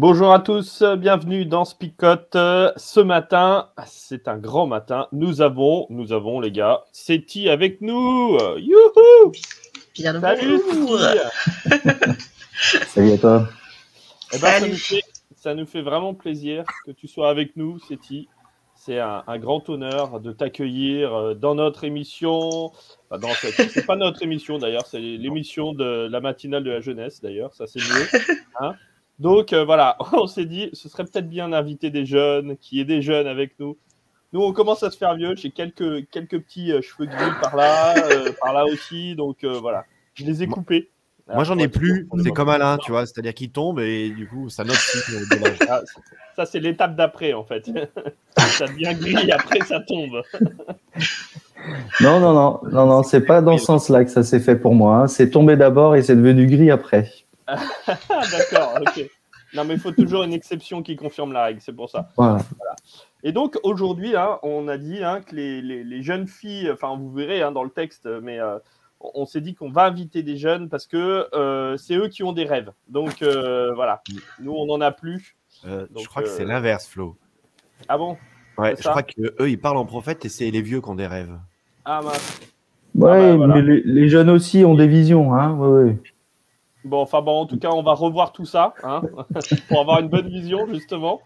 Bonjour à tous, bienvenue dans Spicote. Ce matin, c'est un grand matin. Nous avons, nous avons les gars, Seti avec nous. Youhou Bien Salut. Salut à toi. Eh ben, ça, Salut. nous fait, ça nous fait vraiment plaisir que tu sois avec nous, Seti. C'est un, un grand honneur de t'accueillir euh, dans notre émission. Enfin, dans cette- c'est pas notre émission d'ailleurs, c'est l'émission de la matinale de la jeunesse d'ailleurs, ça c'est mieux. hein. Donc euh, voilà, on s'est dit, ce serait peut-être bien d'inviter des jeunes, qu'il y ait des jeunes avec nous. Nous, on commence à se faire vieux. J'ai quelques, quelques petits euh, cheveux gris par là, euh, par là aussi. Donc euh, voilà, je les ai coupés. Moi, j'en ai plus. est C'est comme Alain, tu vois. C'est-à-dire qu'il tombe et du coup, ça note. Ah, c- ça, c'est l'étape d'après, en fait. ça devient gris, après, ça tombe. Non, non, non, non, non, c'est pas dans ce sens-là que ça s'est fait pour moi. hein. C'est tombé d'abord et c'est devenu gris après. Ah, d'accord, ok. Non, mais il faut toujours une exception qui confirme la règle, c'est pour ça. Voilà. Et donc, aujourd'hui, hein, on a dit hein, que les, les- les jeunes filles, enfin, vous verrez hein, dans le texte, mais euh, on s'est dit qu'on va inviter des jeunes parce que euh, c'est eux qui ont des rêves. Donc, euh, voilà. Nous, on n'en a plus. Euh, Donc, je crois que c'est l'inverse, Flo. Ah bon? Ouais, je crois que eux, ils parlent en prophète et c'est les vieux qui ont des rêves. Ah mince. Ouais, bah, voilà. mais les, les jeunes aussi ont des visions, hein. Ouais, ouais. Bon, enfin bon, en tout cas, on va revoir tout ça hein, pour avoir une bonne vision, justement,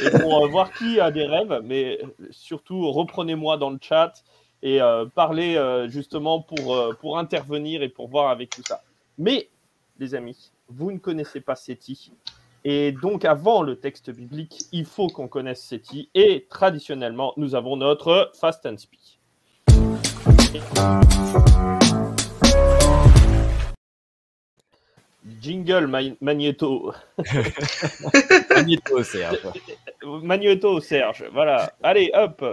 et pour euh, voir qui a des rêves. Mais surtout, reprenez-moi dans le chat et euh, parlez euh, justement pour, pour intervenir et pour voir avec tout ça. Mais, les amis, vous ne connaissez pas Seti. Et donc, avant le texte biblique, il faut qu'on connaisse Seti. Et traditionnellement, nous avons notre Fast and Speak. Jingle Ma- Magneto. Magnéto, Serge. Magneto, Serge. Voilà. Allez, hop.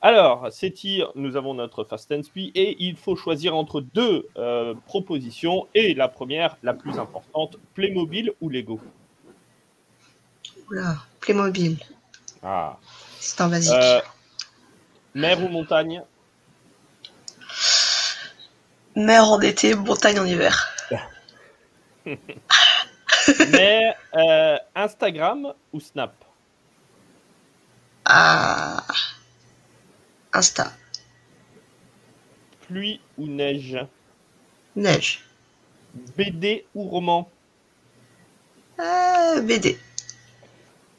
Alors, Seti, nous avons notre Fast and Speed et il faut choisir entre deux euh, propositions. Et la première, la plus importante, Playmobil ou Lego Oula, Playmobil. Ah. C'est un basique. Euh, mer ou montagne? Mer en été, montagne en hiver. Mais euh, Instagram ou Snap? Ah. Insta. Pluie ou neige? Neige. BD ou roman? Euh, BD.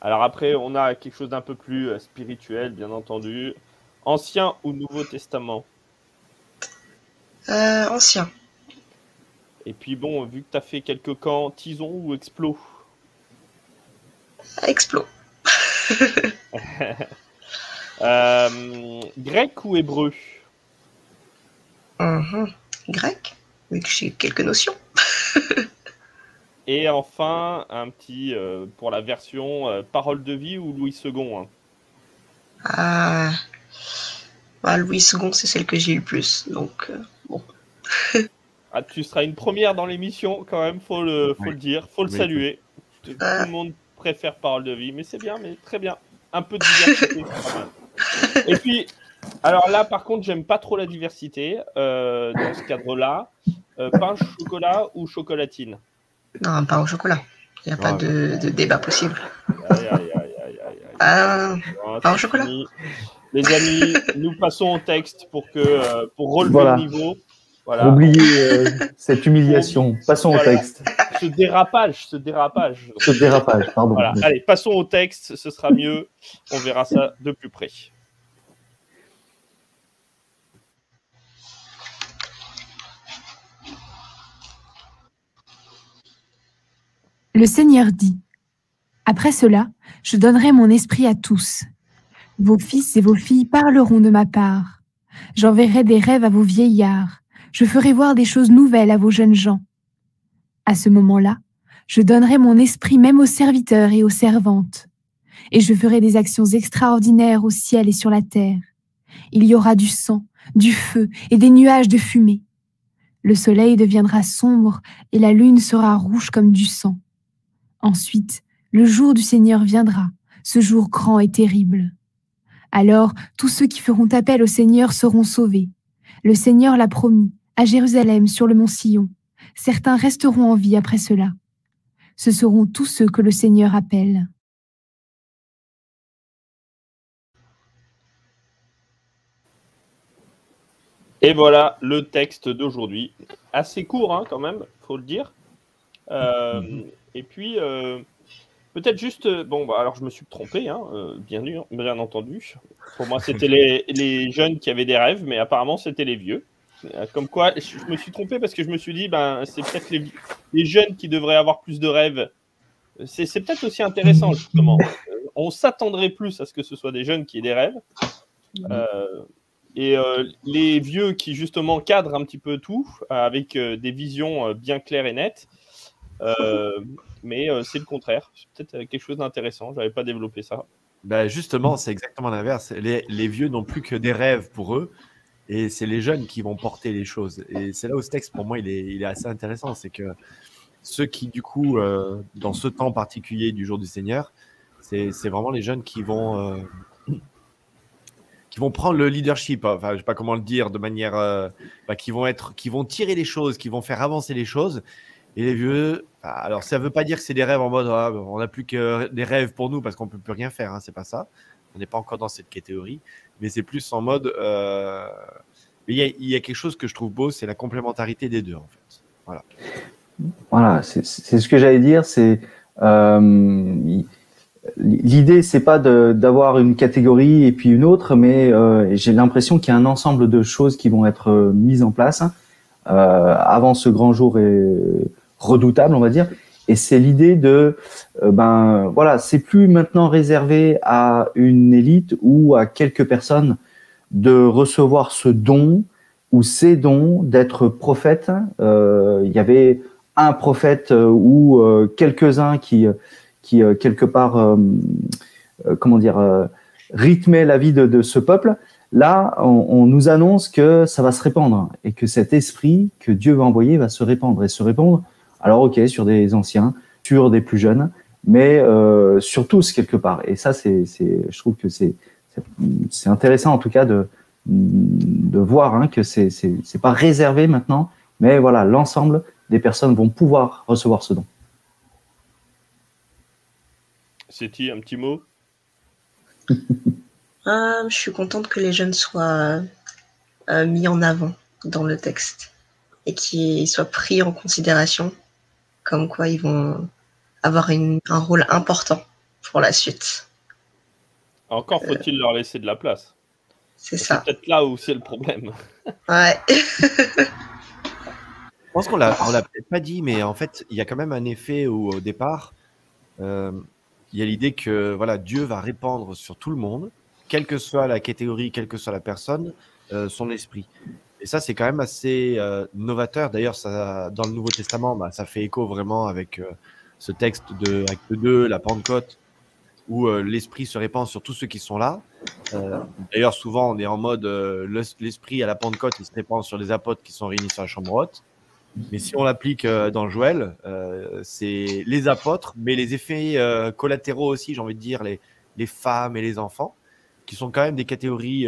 Alors après, on a quelque chose d'un peu plus euh, spirituel, bien entendu. Ancien ou Nouveau Testament? Euh, ancien. Et puis bon, vu que tu as fait quelques camps, Tison ou Explo Explo. Euh, Grec ou hébreu Mhm. Grec. Oui, que j'ai quelques notions. Et enfin, un petit euh, pour la version euh, Parole de vie ou Louis II hein. Ah. Bah, Louis II, c'est celle que j'ai eu le plus. Donc, euh, Ah, tu seras une première dans l'émission quand même, faut le, faut Oui. le dire, faut le Oui. saluer. Tout le monde préfère Parole de vie, mais c'est bien, mais très bien. Un peu de diversité. Et puis, alors là, par contre, j'aime pas trop la diversité euh, dans ce cadre-là. Euh, pain, chocolat ou chocolatine? Non, pas au chocolat. Il n'y a pas Ah, de, de débat possible. Aïe, aïe, aïe, aïe, aïe, aïe. Ah, Pain au chocolat fini. Les amis, nous passons au texte pour, que, euh, pour relever Voilà. le niveau. Voilà. Oublier euh, cette humiliation. Passons au texte. Ce dérapage, ce dérapage. Ce dérapage, pardon. Voilà. Allez, passons au texte, ce sera mieux. On verra ça de plus près. Le Seigneur dit, Après cela, je donnerai mon esprit à tous. Vos fils et vos filles parleront de ma part. J'enverrai des rêves à vos vieillards. Je ferai voir des choses nouvelles à vos jeunes gens. À ce moment-là, je donnerai mon esprit même aux serviteurs et aux servantes. Et je ferai des actions extraordinaires au ciel et sur la terre. Il y aura du sang, du feu et des nuages de fumée. Le soleil deviendra sombre et la lune sera rouge comme du sang. Ensuite, le jour du Seigneur viendra, ce jour grand et terrible. Alors tous ceux qui feront appel au Seigneur seront sauvés. Le Seigneur l'a promis, à Jérusalem sur le mont Sion. Certains resteront en vie après cela. Ce seront tous ceux que le Seigneur appelle. Et voilà le texte d'aujourd'hui. Assez court hein, quand même, faut le dire. Euh, et puis, euh, peut-être juste, euh, bon, bah, alors je me suis trompé, hein, bien, bien entendu. Pour moi, c'était les, les, jeunes qui avaient des rêves, mais apparemment, c'était les vieux. Comme quoi, je me suis trompé parce que je me suis dit, ben, c'est peut-être les, jeunes qui devraient avoir plus de rêves. C'est peut-être aussi intéressant, justement. On s'attendrait plus à ce que ce soit des jeunes qui aient des rêves. Euh, et euh, les vieux qui justement cadrent un petit peu tout avec euh, des visions euh, bien claires et nettes. mais c'est le contraire. C'est peut-être quelque chose d'intéressant. Je n'avais pas développé ça. Ben justement, c'est exactement l'inverse. Les, vieux n'ont plus que des rêves pour eux. Et c'est les jeunes qui vont porter les choses. Et c'est là où ce texte, pour moi, il est, assez intéressant. C'est que ceux qui, du coup, dans ce temps particulier du jour du Seigneur, c'est vraiment les jeunes qui vont qui vont prendre le leadership, hein. enfin, je sais pas comment le dire, de manière, euh, bah, qui vont être, qui vont tirer les choses, qui vont faire avancer les choses. Et les vieux, bah, alors ça veut pas dire que c'est des rêves en mode, ah, on n'a plus que des rêves pour nous parce qu'on peut plus rien faire, hein, c'est pas ça. On n'est pas encore dans cette catégorie, mais c'est plus en mode, euh... il y, a quelque chose que je trouve beau, c'est la complémentarité des deux en fait. Voilà. Voilà, c'est ce que j'allais dire, c'est euh, L'idée, c'est pas d'avoir une catégorie et puis une autre, mais euh, j'ai l'impression qu'il y a un ensemble de choses qui vont être euh, mises en place avant ce grand jour et redoutable, on va dire. Et c'est l'idée de, euh, ben voilà, c'est plus maintenant réservé à une élite ou à quelques personnes de recevoir ce don ou ces dons d'être prophète. Il y avait un prophète ou quelques-uns qui qui euh, quelque part, euh, euh, comment dire, rythmait la vie de, ce peuple. Là, on, nous annonce que ça va se répandre et que cet esprit que Dieu va envoyer va se répandre et se répandre. Alors, ok, sur des anciens, sur des plus jeunes, mais euh, sur tous quelque part. Et ça, c'est, je trouve que c'est, c'est intéressant en tout cas de, de voir hein, que c'est, c'est pas réservé maintenant, mais voilà, l'ensemble des personnes vont pouvoir recevoir ce don. C'était un petit mot? Ah, Je suis contente que les jeunes soient euh, mis en avant dans le texte et qu'ils soient pris en considération, comme quoi ils vont avoir une, un rôle important pour la suite. Encore faut-il leur laisser de la place. C'est ça. C'est peut-être là où c'est le problème. Ouais. Je pense qu'on l'a, l'a peut-être pas dit, mais en fait, il y a quand même un effet où, au départ, euh, il y a l'idée que voilà, Dieu va répandre sur tout le monde, quelle que soit la catégorie, quelle que soit la personne, euh, son esprit. Et ça, c'est quand même assez euh, novateur. D'ailleurs, ça, dans le Nouveau Testament, bah, ça fait écho vraiment avec euh, ce texte de Acte 2, la Pentecôte, où euh, l'esprit se répand sur tous ceux qui sont là. D'ailleurs, souvent, on est en mode l'esprit à la Pentecôte, il se répand sur les apôtres qui sont réunis sur la chambre haute. Mais si on l'applique dans Joël, c'est les apôtres, mais les effets collatéraux aussi, j'ai envie de dire, les, femmes et les enfants, qui sont quand même des catégories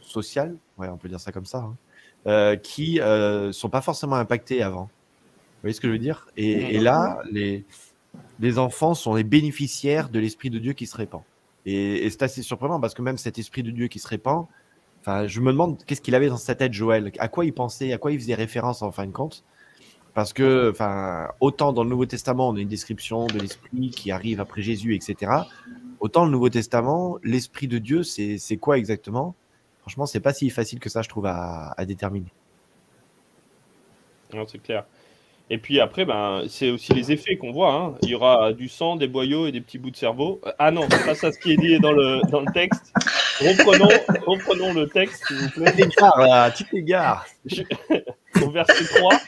sociales, ouais, on peut dire ça comme ça, hein, qui ne sont pas forcément impactées avant. Vous voyez ce que je veux dire? Et, et, là, les, les enfants sont les bénéficiaires de l'Esprit de Dieu qui se répand. Et, et c'est assez surprenant parce que même cet Esprit de Dieu qui se répand, je me demande qu'est-ce qu'il avait dans sa tête, Joël? À quoi il pensait, à quoi il faisait référence en fin de compte? Parce que, enfin, autant dans le Nouveau Testament, on a une description de l'Esprit qui arrive après Jésus, etc. Autant le Nouveau Testament, l'Esprit de Dieu, c'est quoi exactement? Franchement, c'est pas si facile que ça, je trouve, à, déterminer. Non, c'est clair. Et puis après, ben, c'est aussi les effets qu'on voit. hein. Il y aura du sang, des boyaux et des petits bouts de cerveau. Euh, Ah non, c'est pas ça ce qui est dit dans le, dans le texte. Reprenons, reprenons le texte, s'il vous plaît. T'égares, là, tu t'égares. Au verset 3.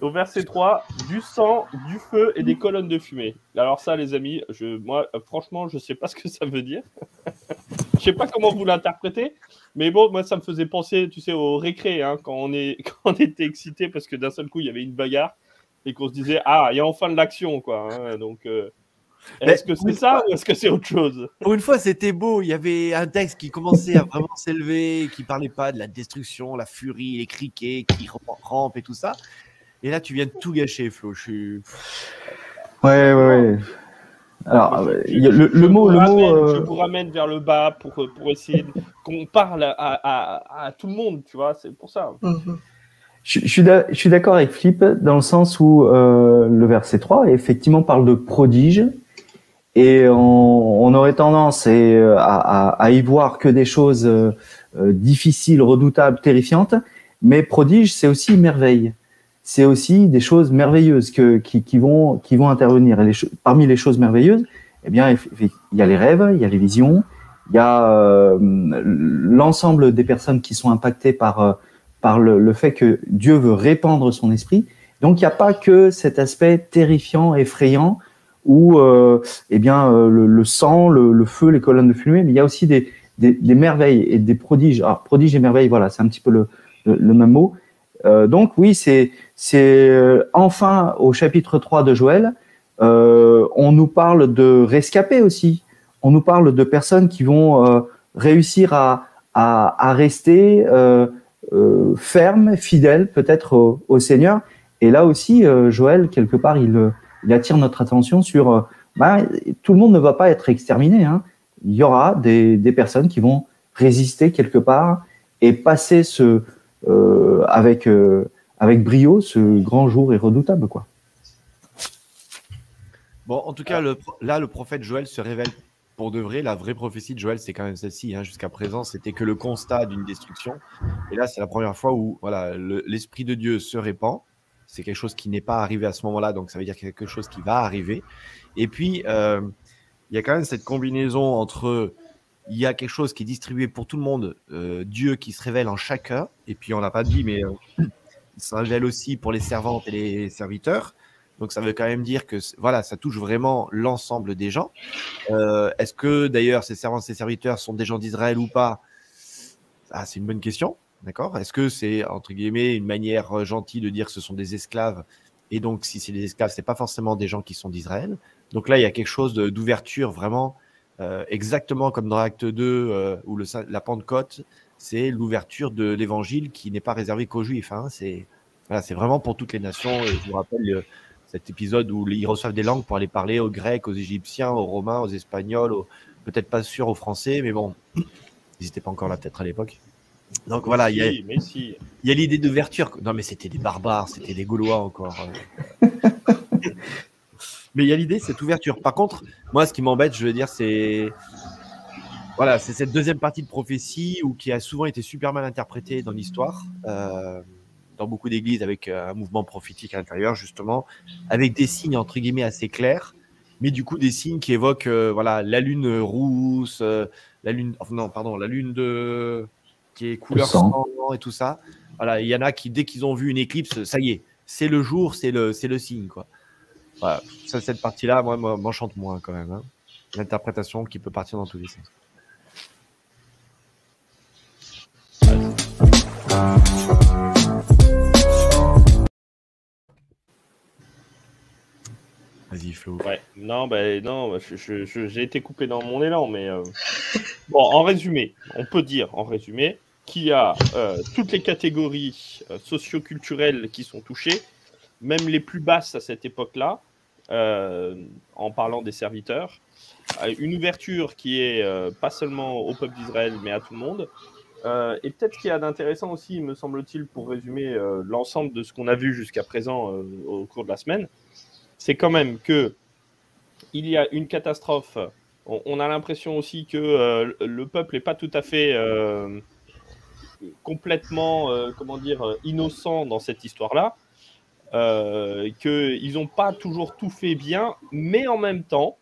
Au verset 3, du sang, du feu et des colonnes de fumée. Alors ça, les amis, je, moi, euh, franchement, je sais pas ce que ça veut dire. Je sais pas comment vous l'interprétez, mais bon, moi, ça me faisait penser, tu sais, au récré, hein, quand, on est, quand on était excité parce que d'un seul coup, il y avait une bagarre et qu'on se disait, ah, il y a enfin de l'action, quoi. hein. donc, euh, est-ce que c'est ça ou est-ce que c'est autre chose? Pour une fois, c'était beau. Il y avait un texte qui commençait à vraiment s'élever, qui parlait pas de la destruction, la furie, les criquets qui rampent et tout ça. Et là, tu viens de tout gâcher, Flo. Je suis. Ouais, ouais, ouais. Alors, Je- euh, le, je le mot, le ramène- mot. euh, Je vous ramène vers le bas pour, pour essayer qu'on parle à, à- à tout le monde, tu vois, c'est pour ça. Mhm. Je, je suis d'a- je suis d'accord avec Flip dans le sens où euh, le verset 3 effectivement parle de prodige et on, on aurait tendance et, euh, à, à, à y voir que des choses euh, euh, difficiles, redoutables, terrifiantes, mais prodige c'est aussi merveille. C'est aussi des choses merveilleuses que, qui, qui vont qui vont intervenir. Et les parmi les choses merveilleuses, eh bien il y a les rêves, il y a les visions, il y a euh, l'ensemble des personnes qui sont impactées par euh, par le, le fait que Dieu veut répandre son esprit. Donc il n'y a pas que cet aspect terrifiant, effrayant, où euh, eh bien euh, le, le sang, le, le feu, les colonnes de fumée, mais il y a aussi des, des, des merveilles et des prodiges. Alors prodiges et merveilles, voilà, c'est un petit peu le même mot. Euh, donc oui, c'est c'est euh, enfin au chapitre 3 de Joël, euh, on nous parle de rescapés aussi. On nous parle de personnes qui vont réussir à, rester euh, euh, ferme, fidèle peut-être au, Seigneur. Et là aussi, Joël, quelque part, il, attire notre attention sur bah, tout le monde ne va pas être exterminé. Hein. Il y aura des, personnes qui vont résister quelque part et passer ce, avec, euh, avec brio ce grand jour et redoutable. Quoi. Bon, en tout cas, là, le prophète Joël se révèle pour de vrai. La vraie prophétie de Joël, c'est quand même celle-ci. hein. Jusqu'à présent, c'était que le constat d'une destruction. Et là, c'est la première fois où voilà, le- l'Esprit de Dieu se répand. C'est quelque chose qui n'est pas arrivé à ce moment-là, donc ça veut dire quelque chose qui va arriver. Et puis, euh, il y a quand même cette combinaison entre il y a quelque chose qui est distribué pour tout le monde, euh, Dieu qui se révèle en chacun, et puis on l'a pas dit, mais euh, il se révèle aussi pour les servantes et les serviteurs. Donc ça veut quand même dire que voilà, ça touche vraiment l'ensemble des gens. Euh, Est-ce que d'ailleurs ces servantes, ces serviteurs sont des gens d'Israël ou pas? Ah, C'est une bonne question, d'accord? Est-ce que c'est entre guillemets une manière euh, gentille de dire que ce sont des esclaves? Et donc si c'est des esclaves, c'est pas forcément des gens qui sont d'Israël. Donc là, il y a quelque chose d'ouverture vraiment euh, exactement comme dans Acte 2 euh, où le, la Pentecôte, c'est l'ouverture de l'évangile qui n'est pas réservé qu'aux Juifs. Hein. C'est voilà, vraiment pour toutes les nations. Et je vous rappelle euh, cet épisode où ils reçoivent des langues pour aller parler aux Grecs, aux Égyptiens, aux Romains, aux Espagnols, aux- peut-être pas sûr aux Français, mais bon, ils n'étaient pas encore là peut-être à l'époque. Donc voilà, il y a, Si, l'idée d'ouverture. Non, mais c'était des barbares, c'était des Gaulois encore. mais il y a l'idée, cette ouverture. Par contre, moi, ce qui m'embête, je veux dire, c'est. Voilà, c'est cette deuxième partie de prophétie où, qui a souvent été super mal interprétée dans l'histoire, euh, dans beaucoup d'églises, avec euh, un mouvement prophétique à l'intérieur, justement, avec des signes, entre guillemets, assez clairs, mais du coup, des signes qui évoquent euh, voilà, la lune rousse, euh, la lune. enfin, non, pardon, la lune de. qui est couleur sang et tout ça. Voilà, il y en a qui, dès qu'ils ont vu une éclipse, ça y est, c'est le jour, c'est le, c'est le signe, quoi. Ça, cette partie-là, moi, m'enchante moins quand même. hein. L'interprétation qui peut partir dans tous les sens. Vas-y, Flo. Ouais, non, ben non, je- j'ai été coupé dans mon élan, mais euh, bon, en résumé, on peut dire, en résumé, qu'il y a euh, toutes les catégories euh, socio-culturelles qui sont touchées, même les plus basses à cette époque-là, en parlant des serviteurs, Euh, une ouverture qui est euh, pas seulement au peuple d'Israël, mais à tout le monde. Euh, et peut-être qu'il y a d'intéressant aussi, me semble-t-il, pour résumer euh, l'ensemble de ce qu'on a vu jusqu'à présent euh, au cours de la semaine, c'est quand même que il y a une catastrophe. On, on a l'impression aussi que euh, le peuple n'est pas tout à fait euh, complètement, euh, comment dire, euh, innocent dans cette histoire-là. Euh, qu'ils n'ont pas toujours tout fait bien, mais en même temps,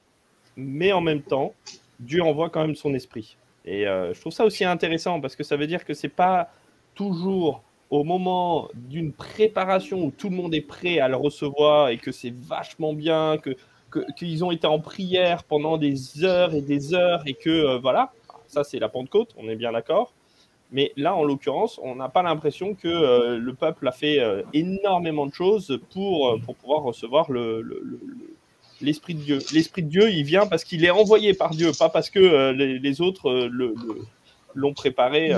mais en même temps, Dieu envoie quand même son esprit. Et euh, je trouve ça aussi intéressant parce que ça veut dire que c'est pas toujours au moment d'une préparation où tout le monde est prêt à le recevoir et que c'est vachement bien, que qu'ils ont été en prière pendant des heures et des heures et que euh, voilà, ça c'est la Pentecôte, on est bien d'accord. Mais là, en l'occurrence, on n'a pas l'impression que euh, le peuple a fait euh, énormément de choses pour, pour pouvoir recevoir le, l'Esprit de Dieu. L'Esprit de Dieu, il vient parce qu'il est envoyé par Dieu, pas parce que les, autres l'ont préparé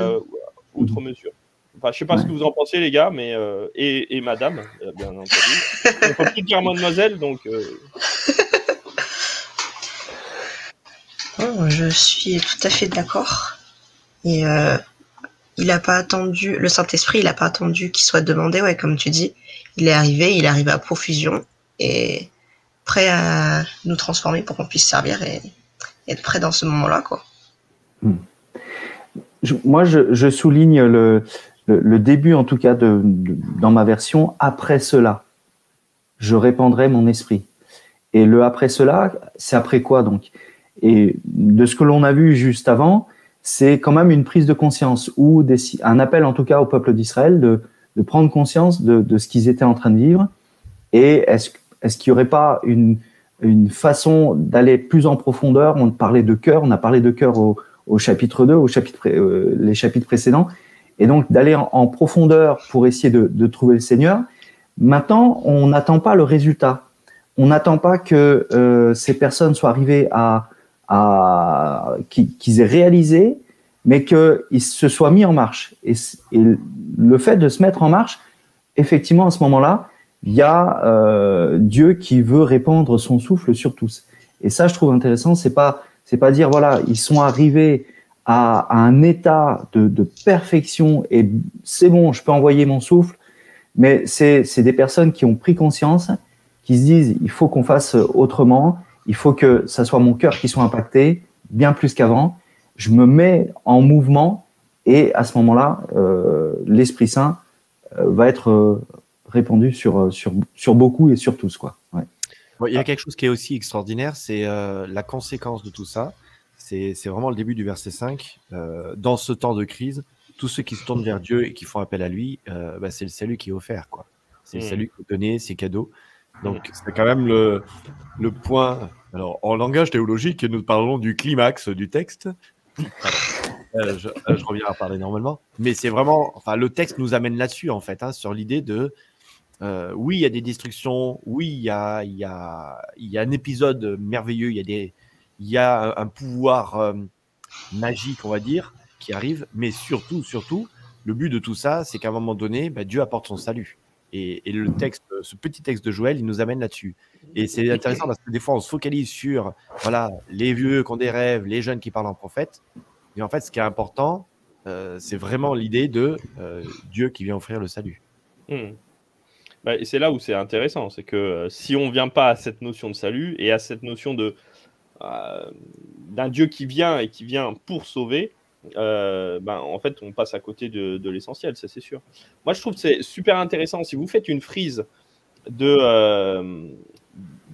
outre mesure. Enfin, je sais pas ce que vous en pensez, les gars, mais et, et, madame, bien entendu. On peut plus dire mademoiselle, donc. je suis tout à fait d'accord. Et euh, il n'a pas attendu, le Saint-Esprit, il n'a pas attendu qu'il soit demandé, ouais, comme tu dis. Il est arrivé, il est arrivé à profusion et prêt à nous transformer pour qu'on puisse servir et, être prêt dans ce moment-là. Hmm. moi, je, souligne le, début, en tout cas, dans ma version. Après cela, je répandrai mon esprit. Et le après cela, c'est après quoi donc? Et de ce que l'on a vu juste avant, c'est quand même une prise de conscience ou un appel en tout cas au peuple d'Israël de, prendre conscience de, ce qu'ils étaient en train de vivre. Et est-ce est qu'il n'y aurait pas une, façon d'aller plus en profondeur? On parlait de cœur, on a parlé de cœur au, chapitre 2, au euh, les chapitres précédents, et donc d'aller en, profondeur pour essayer de, de trouver le Seigneur. Maintenant, on n'attend pas le résultat. On n'attend pas que euh, ces personnes soient arrivées à, à, qu'ils aient réalisé, mais qu'ils se soient mis en marche. Et, le fait de se mettre en marche, effectivement, à ce moment-là, il y a euh, Dieu qui veut répandre son souffle sur tous. Et ça, je trouve intéressant. C'est pas, c'est pas dire voilà, ils sont arrivés à, un état de, de perfection et c'est bon, je peux envoyer mon souffle. Mais c'est, c'est des personnes qui ont pris conscience, qui se disent il faut qu'on fasse autrement il faut que ça soit mon cœur qui soit impacté bien plus qu'avant. Je me mets en mouvement et à ce moment-là, euh, l'Esprit Saint euh, va être euh, répandu sur, sur, sur beaucoup et sur tous. Quoi. il y a quelque chose qui est aussi extraordinaire, c'est la conséquence de tout ça. C'est vraiment le début du verset 5. dans ce temps de crise, tous ceux qui se tournent vers Dieu et qui font appel à lui, bah, c'est le salut qui est offert. C'est le hmm. salut qui est donné, c'est cadeau. Donc, c'est quand même le, le point alors, en langage théologique, nous parlons du climax du texte. Euh, je, euh, je, reviens à parler normalement. Mais c'est vraiment, enfin, le texte nous amène là-dessus, en fait, hein, sur l'idée de, euh, oui, il y a des destructions, oui, il y a, y, a, y a un épisode merveilleux, il y a, y a un, pouvoir magique, on va dire, qui arrive, mais surtout, surtout, le but de tout ça, c'est qu'à un moment donné, bah, Dieu apporte son salut. Et, le texte, ce petit texte de Joël, il nous amène là-dessus. Et c'est intéressant parce que des fois, on se focalise sur voilà, les vieux qui ont des rêves, les jeunes qui parlent en prophète. Mais en fait, ce qui est important, euh, c'est vraiment l'idée de euh, Dieu qui vient offrir le salut. Bah, et c'est là où c'est intéressant, c'est que euh, si on ne vient pas à cette notion de salut et à cette notion de d'un Dieu qui vient et qui vient pour sauver, euh, ben, en fait, on passe à côté de, l'essentiel, ça c'est sûr. Moi, je trouve que c'est super intéressant. Si vous faites une frise de, euh,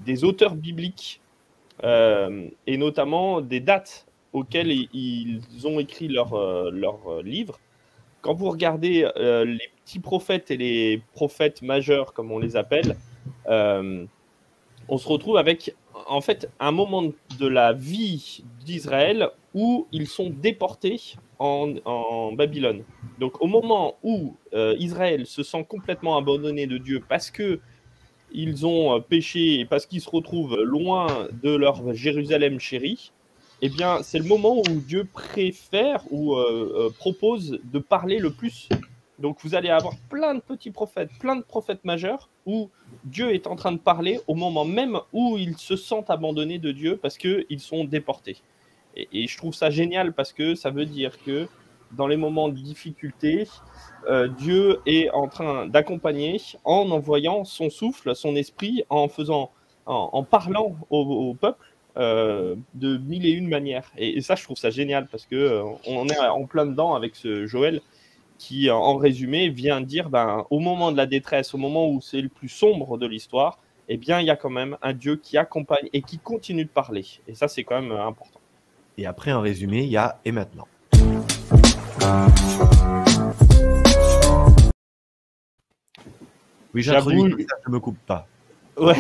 des auteurs bibliques euh, et notamment des dates auxquelles ils ont écrit leurs leur livres, quand vous regardez les petits prophètes et les prophètes majeurs, comme on les appelle, on se retrouve avec en fait un moment de la vie d'Israël où ils sont déportés en, Babylone. Donc au moment où euh, Israël se sent complètement abandonné de Dieu parce que ils ont euh, péché et parce qu'ils se retrouvent loin de leur Jérusalem chérie, eh bien c'est le moment où Dieu préfère ou euh, propose de parler le plus. Donc vous allez avoir plein de petits prophètes, plein de prophètes majeurs où Dieu est en train de parler au moment même où ils se sentent abandonnés de Dieu parce qu'ils sont déportés. Et, je trouve ça génial parce que ça veut dire que dans les moments de difficulté, euh, Dieu est en train d'accompagner en envoyant son souffle, son esprit, en faisant, en, parlant au, peuple euh, de mille et une manières. Et, ça, je trouve ça génial parce que euh, on est en plein dedans avec ce Joël qui, en résumé, vient dire, ben, au moment de la détresse, au moment où c'est le plus sombre de l'histoire, eh bien, il y a quand même un Dieu qui accompagne et qui continue de parler. Et ça, c'est quand même important. Et après, en résumé, il y a et maintenant. Oui, j'introduis, je me coupe pas. Ouais.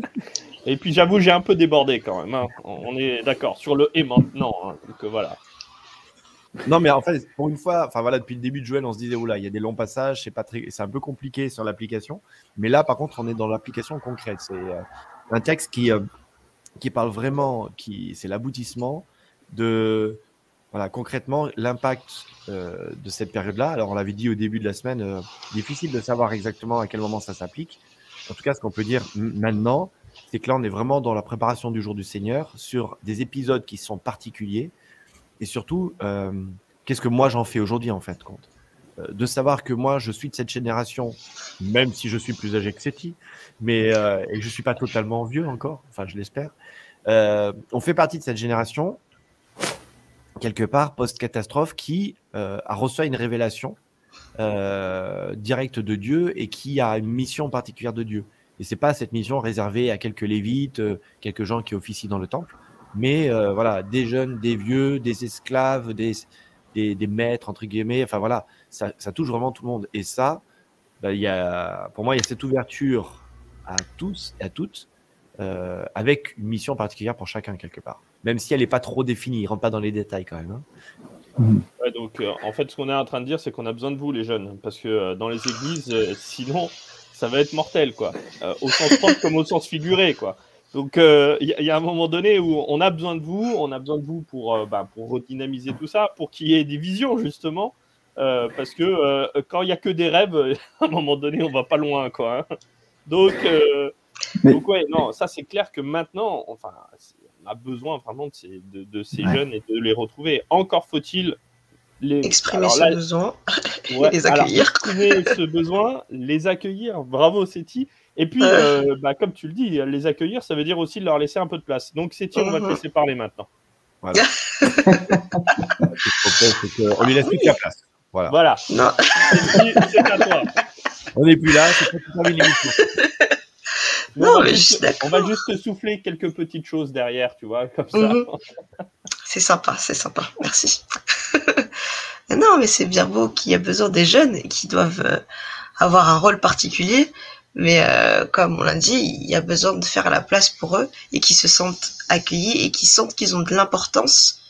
et puis j'avoue, j'ai un peu débordé quand même. Hein. On est d'accord sur le et maintenant. Hein. Donc voilà. Non, mais en fait, pour une fois, enfin voilà, depuis le début de Joël, on se disait, oula, il y a des longs passages, c'est pas très, c'est un peu compliqué sur l'application. Mais là, par contre, on est dans l'application concrète. C'est euh, un texte qui, euh, qui parle vraiment, qui, c'est l'aboutissement de, voilà, concrètement, l'impact euh, de cette période-là. Alors, on l'avait dit au début de la semaine, difficile de savoir exactement à quel moment ça s'applique. En tout cas, ce qu'on peut dire maintenant, c'est que là, on est vraiment dans la préparation du jour du Seigneur sur des épisodes qui sont particuliers et surtout, euh, qu'est-ce que moi j'en fais aujourd'hui en fait compte? Euh, De savoir que moi je suis de cette génération, même si je suis plus âgé que Seti, mais euh, et je suis pas totalement vieux encore, enfin je l'espère. on fait partie de cette génération quelque part post-catastrophe qui a reçu une révélation directe de Dieu et qui a une mission particulière de Dieu. Et c'est pas cette mission réservée à quelques lévites, quelques gens qui officient dans le temple mais euh, voilà, des jeunes, des vieux, des esclaves, des, des, maîtres, entre guillemets, enfin voilà, ça, touche vraiment tout le monde. Et ça, bah, y a, pour moi, il y a cette ouverture à tous et à toutes, euh, avec une mission particulière pour chacun, quelque part. Même si elle n'est pas trop définie, il rentre pas dans les détails quand même. Hein. Donc, euh, en fait, ce qu'on est en train de dire, c'est qu'on a besoin de vous, les jeunes, parce que dans les églises, sinon, ça va être mortel, quoi. au sens propre comme au sens figuré, quoi. Donc, il euh, y, a un moment donné où on a besoin de vous, on a besoin de vous pour, euh, bah, pour redynamiser tout ça, pour qu'il y ait des visions, justement. Euh, parce que quand il n'y a que des rêves, à un moment donné, on va pas loin, quoi. Hein. Donc, donc, ouais, non, ça c'est clair que maintenant, enfin, on a besoin vraiment de ces, de, ces jeunes et de les retrouver. Encore faut-il les... exprimer ce besoin et les accueillir. exprimer ce besoin, les accueillir. Bravo, Seti. Et puis, euh, bah, comme tu le dis, les accueillir, ça veut dire aussi leur laisser un peu de place. Donc, c'est on va te uh-huh. laisser parler maintenant. Voilà. on lui laisse toute la place. Voilà. voilà. C'est à toi. On n'est plus là, c'est pas l'émission. Non, on, mais on va juste souffler quelques petites choses derrière, tu vois, comme ça. Uh-huh. c'est sympa, c'est sympa. Merci. non, mais c'est bien beau qu'il y a besoin des jeunes et qui doivent euh, avoir un rôle particulier mais euh, comme on l'a dit, il y a besoin de faire la place pour eux et qu'ils se sentent accueillis et qu'ils sentent qu'ils ont de l'importance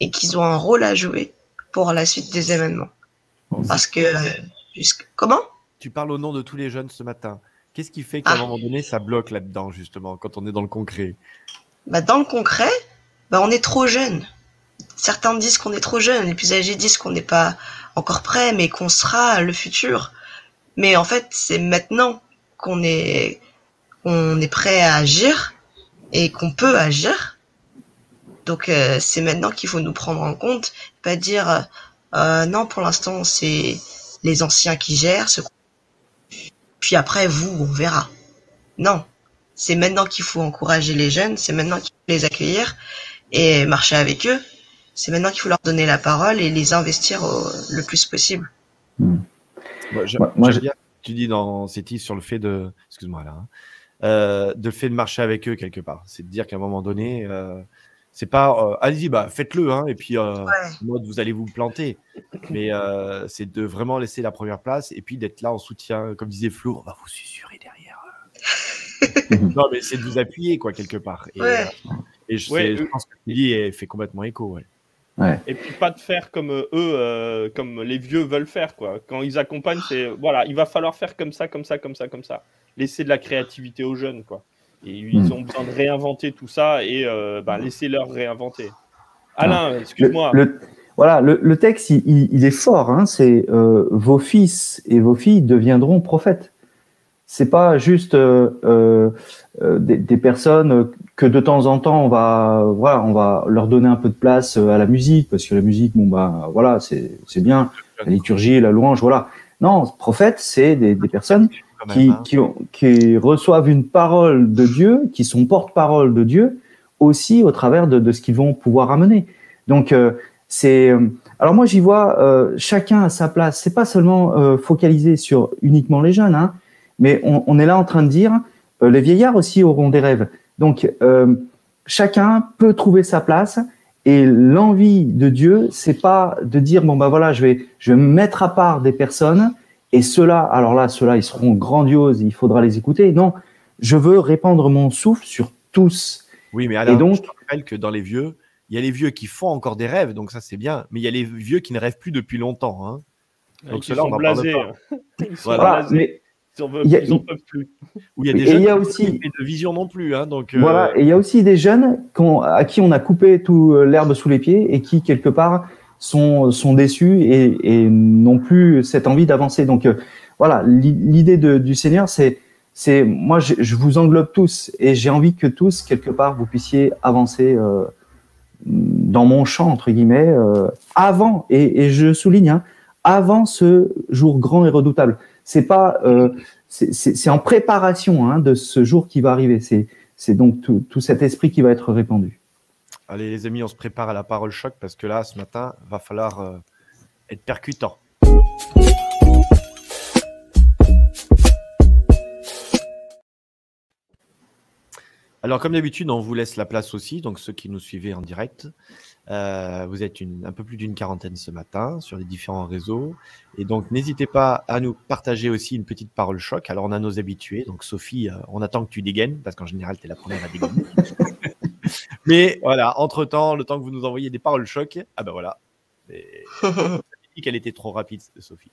et qu'ils ont un rôle à jouer pour la suite des événements. Parce que euh, comment? Tu parles au nom de tous les jeunes ce matin. Qu'est-ce qui fait qu'à un ah. moment donné ça bloque là-dedans justement quand on est dans le concret? Bah, dans le concret, bah, on est trop jeune. Certains disent qu'on est trop jeune, les plus âgés disent qu'on n'est pas encore prêt, mais qu'on sera le futur. Mais en fait, c'est maintenant qu'on est, on est prêt à agir et qu'on peut agir. Donc euh, c'est maintenant qu'il faut nous prendre en compte, pas dire euh, non pour l'instant c'est les anciens qui gèrent, ce... puis après vous on verra. Non, c'est maintenant qu'il faut encourager les jeunes, c'est maintenant qu'il faut les accueillir et marcher avec eux. C'est maintenant qu'il faut leur donner la parole et les investir le plus possible. Hmm. moi, tu dis dans City sur le fait de, excuse-moi là, hein, euh, de le fait de marcher avec eux quelque part. C'est de dire qu'à un moment donné, euh, c'est pas, euh, allez-y, bah faites-le, hein, et puis vous allez vous planter. Mais c'est de vraiment laisser la première place et puis d'être là en soutien, comme disait Flo, on va vous susurrer derrière. non, mais c'est de vous appuyer quoi quelque part. Et, et je, pense que dis fait complètement écho. Ouais. Et puis pas de faire comme euh, eux, euh, comme les vieux veulent faire. Quoi. Quand ils accompagnent, c'est voilà, il va falloir faire comme ça, comme ça, comme ça, comme ça. Laisser de la créativité aux jeunes. Quoi. Et ils hmm. ont besoin de réinventer tout ça et euh, bah, laissez-leur réinventer. Alain, excuse-moi. voilà, le, texte, il, est fort. Hein, c'est vos fils et vos filles deviendront prophètes c'est pas juste euh, euh, euh, des, des, personnes que de temps en temps on va voilà on va leur donner un peu de place à la musique parce que la musique bon bah voilà c'est c'est bien la liturgie la louange voilà non prophète c'est des, des personnes qui hein. qui, ont, qui reçoivent une parole de Dieu qui sont porte-parole de Dieu aussi au travers de, de ce qu'ils vont pouvoir amener donc c'est Alors moi, j'y vois euh, chacun à sa place. C'est pas seulement euh, focalisé sur uniquement les jeunes, hein, mais on, on, est là en train de dire euh, les vieillards aussi auront des rêves. Donc euh, chacun peut trouver sa place. Et l'envie de Dieu, c'est pas de dire bon bah voilà, je vais je vais mettre à part des personnes et ceux-là, alors là, ceux-là, ils seront grandioses, il faudra les écouter. Non, je veux répandre mon souffle sur tous. Oui, mais alors, et donc, je te rappelle que dans les vieux, il y a les vieux qui font encore des rêves, donc ça c'est bien, mais il y a les vieux qui ne rêvent plus depuis longtemps. Hein. Donc ceux-là, on blasés. Ils sont voilà, blasés. Mais... Ils n'en peuvent plus. Ou il y a des jeunes y a aussi... de vision non plus. Hein, donc, euh... Voilà, et il y a aussi des jeunes à qui on a coupé tout euh, l'herbe sous les pieds et qui, quelque part, sont, sont déçus et, et n'ont plus cette envie d'avancer. Donc euh, voilà, l'idée du Seigneur, c'est c'est moi je, je, vous englobe tous et j'ai envie que tous quelque part vous puissiez avancer euh, dans mon champ entre guillemets euh, avant et, et, je souligne hein, avant ce jour grand et redoutable. C'est pas euh, c'est en préparation hein, de ce jour qui va arriver. C'est c'est donc tout, tout cet esprit qui va être répandu. Allez les amis, on se prépare à la parole choc parce que là, ce matin, va falloir euh, être percutant. Alors, comme d'habitude, on vous laisse la place aussi. Donc, ceux qui nous suivez en direct, euh, vous êtes un peu plus d'une quarantaine ce matin sur les différents réseaux. Et donc, n'hésitez pas à nous partager aussi une petite parole choc. Alors, on a nos habitués. Donc, Sophie, euh, on attend que tu dégaines parce qu'en général, tu es la première à dégainer. Mais voilà, entre-temps, le temps que vous nous envoyez des paroles choc, ah ben voilà. dit qu'elle était trop rapide, Sophie.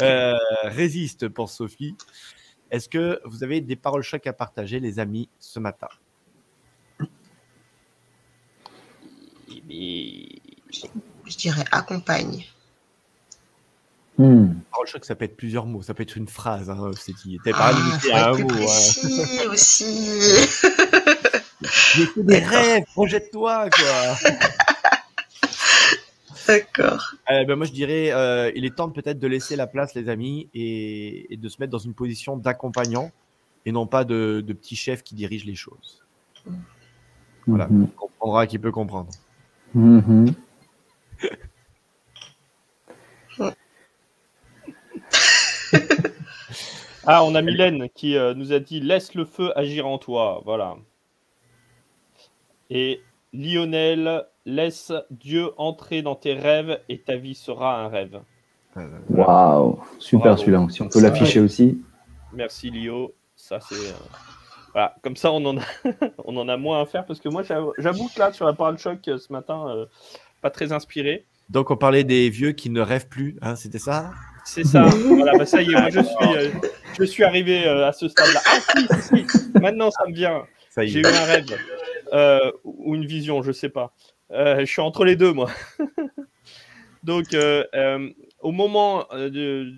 Euh, résiste pour Sophie. Est-ce que vous avez des paroles choc à partager, les amis, ce matin? Je dirais accompagne. Hmm. Parole choc, ça peut être plusieurs mots, ça peut être une phrase. Hein, c'est qui était pas limité à un mot. Précis aussi. J'ai fait des rêves, projette-toi, quoi. D'accord. Euh, ben moi, je dirais, euh, il est temps peut-être de laisser la place, les amis, et, et de se mettre dans une position d'accompagnant et non pas de, de, petit chef qui dirige les choses. Voilà, mm -hmm. on comprendra qui peut comprendre. Mm -hmm. ah, on a Mylène qui euh, nous a dit laisse le feu agir en toi. Voilà. Et Lionel, laisse Dieu entrer dans tes rêves et ta vie sera un rêve. Waouh, super celui-là. Si on peut l'afficher aussi. Merci Lio. Ça c'est euh... voilà. Comme ça on en a on en a moins à faire parce que moi j'avoue que là sur la parole choc euh, ce matin, euh, pas très inspiré. Donc on parlait des vieux qui ne rêvent plus, hein, c'était ça? C'est ça. voilà, bah ça y est, moi je suis euh, je suis arrivé à ce stade-là. Ah si, si, si, maintenant ça me vient. J'ai eu un rêve euh, ou une vision, je sais pas. Euh, je suis entre les deux, moi. Donc, euh, euh, au moment, de,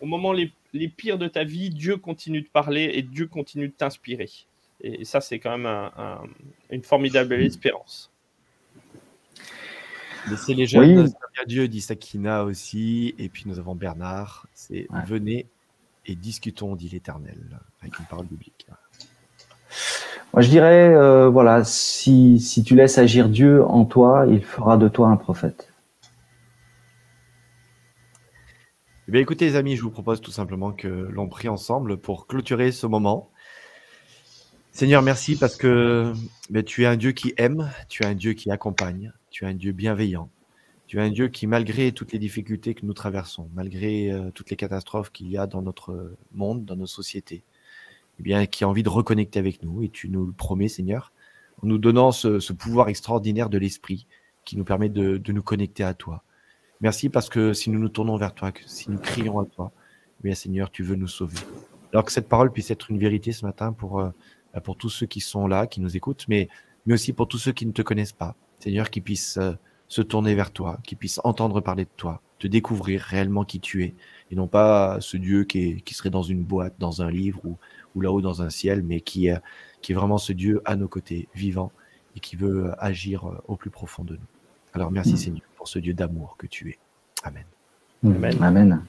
au moment les, les, pires de ta vie, Dieu continue de parler et Dieu continue de t'inspirer. Et ça, c'est quand même un, un, une formidable espérance. Laissez les jeunes oui. à Dieu, dit Sakina aussi. Et puis nous avons Bernard. C'est ouais. venez et discutons, dit l'Éternel, avec une parole biblique. Moi, je dirais, euh, voilà, si, tu laisses agir Dieu en toi, il fera de toi un prophète. Eh écoutez, les amis, je vous propose tout simplement que l'on prie ensemble pour clôturer ce moment. Seigneur, merci parce que tu es un Dieu qui aime, tu es un Dieu qui accompagne, tu es un Dieu bienveillant, tu es un Dieu qui, malgré toutes les difficultés que nous traversons, malgré euh, toutes les catastrophes qu'il y a dans notre monde, dans nos sociétés, eh bien, qui a envie de reconnecter avec nous. Et tu nous le promets, Seigneur, en nous donnant ce, pouvoir extraordinaire de l'Esprit qui nous permet de, nous connecter à toi. Merci parce que si nous nous tournons vers toi, si nous crions à toi, eh bien, Seigneur, tu veux nous sauver. Alors que cette parole puisse être une vérité ce matin pour, euh, pour tous ceux qui sont là, qui nous écoutent, mais, mais aussi pour tous ceux qui ne te connaissent pas. Seigneur, qui puissent euh, se tourner vers toi, qui puissent entendre parler de toi, te découvrir réellement qui tu es, et non pas ce Dieu qui, est, qui serait dans une boîte, dans un livre ou, ou là-haut dans un ciel, mais qui est, qui est vraiment ce Dieu à nos côtés, vivant, et qui veut agir au plus profond de nous. Alors merci mmh. Seigneur pour ce Dieu d'amour que tu es. Amen. Amen. Amen.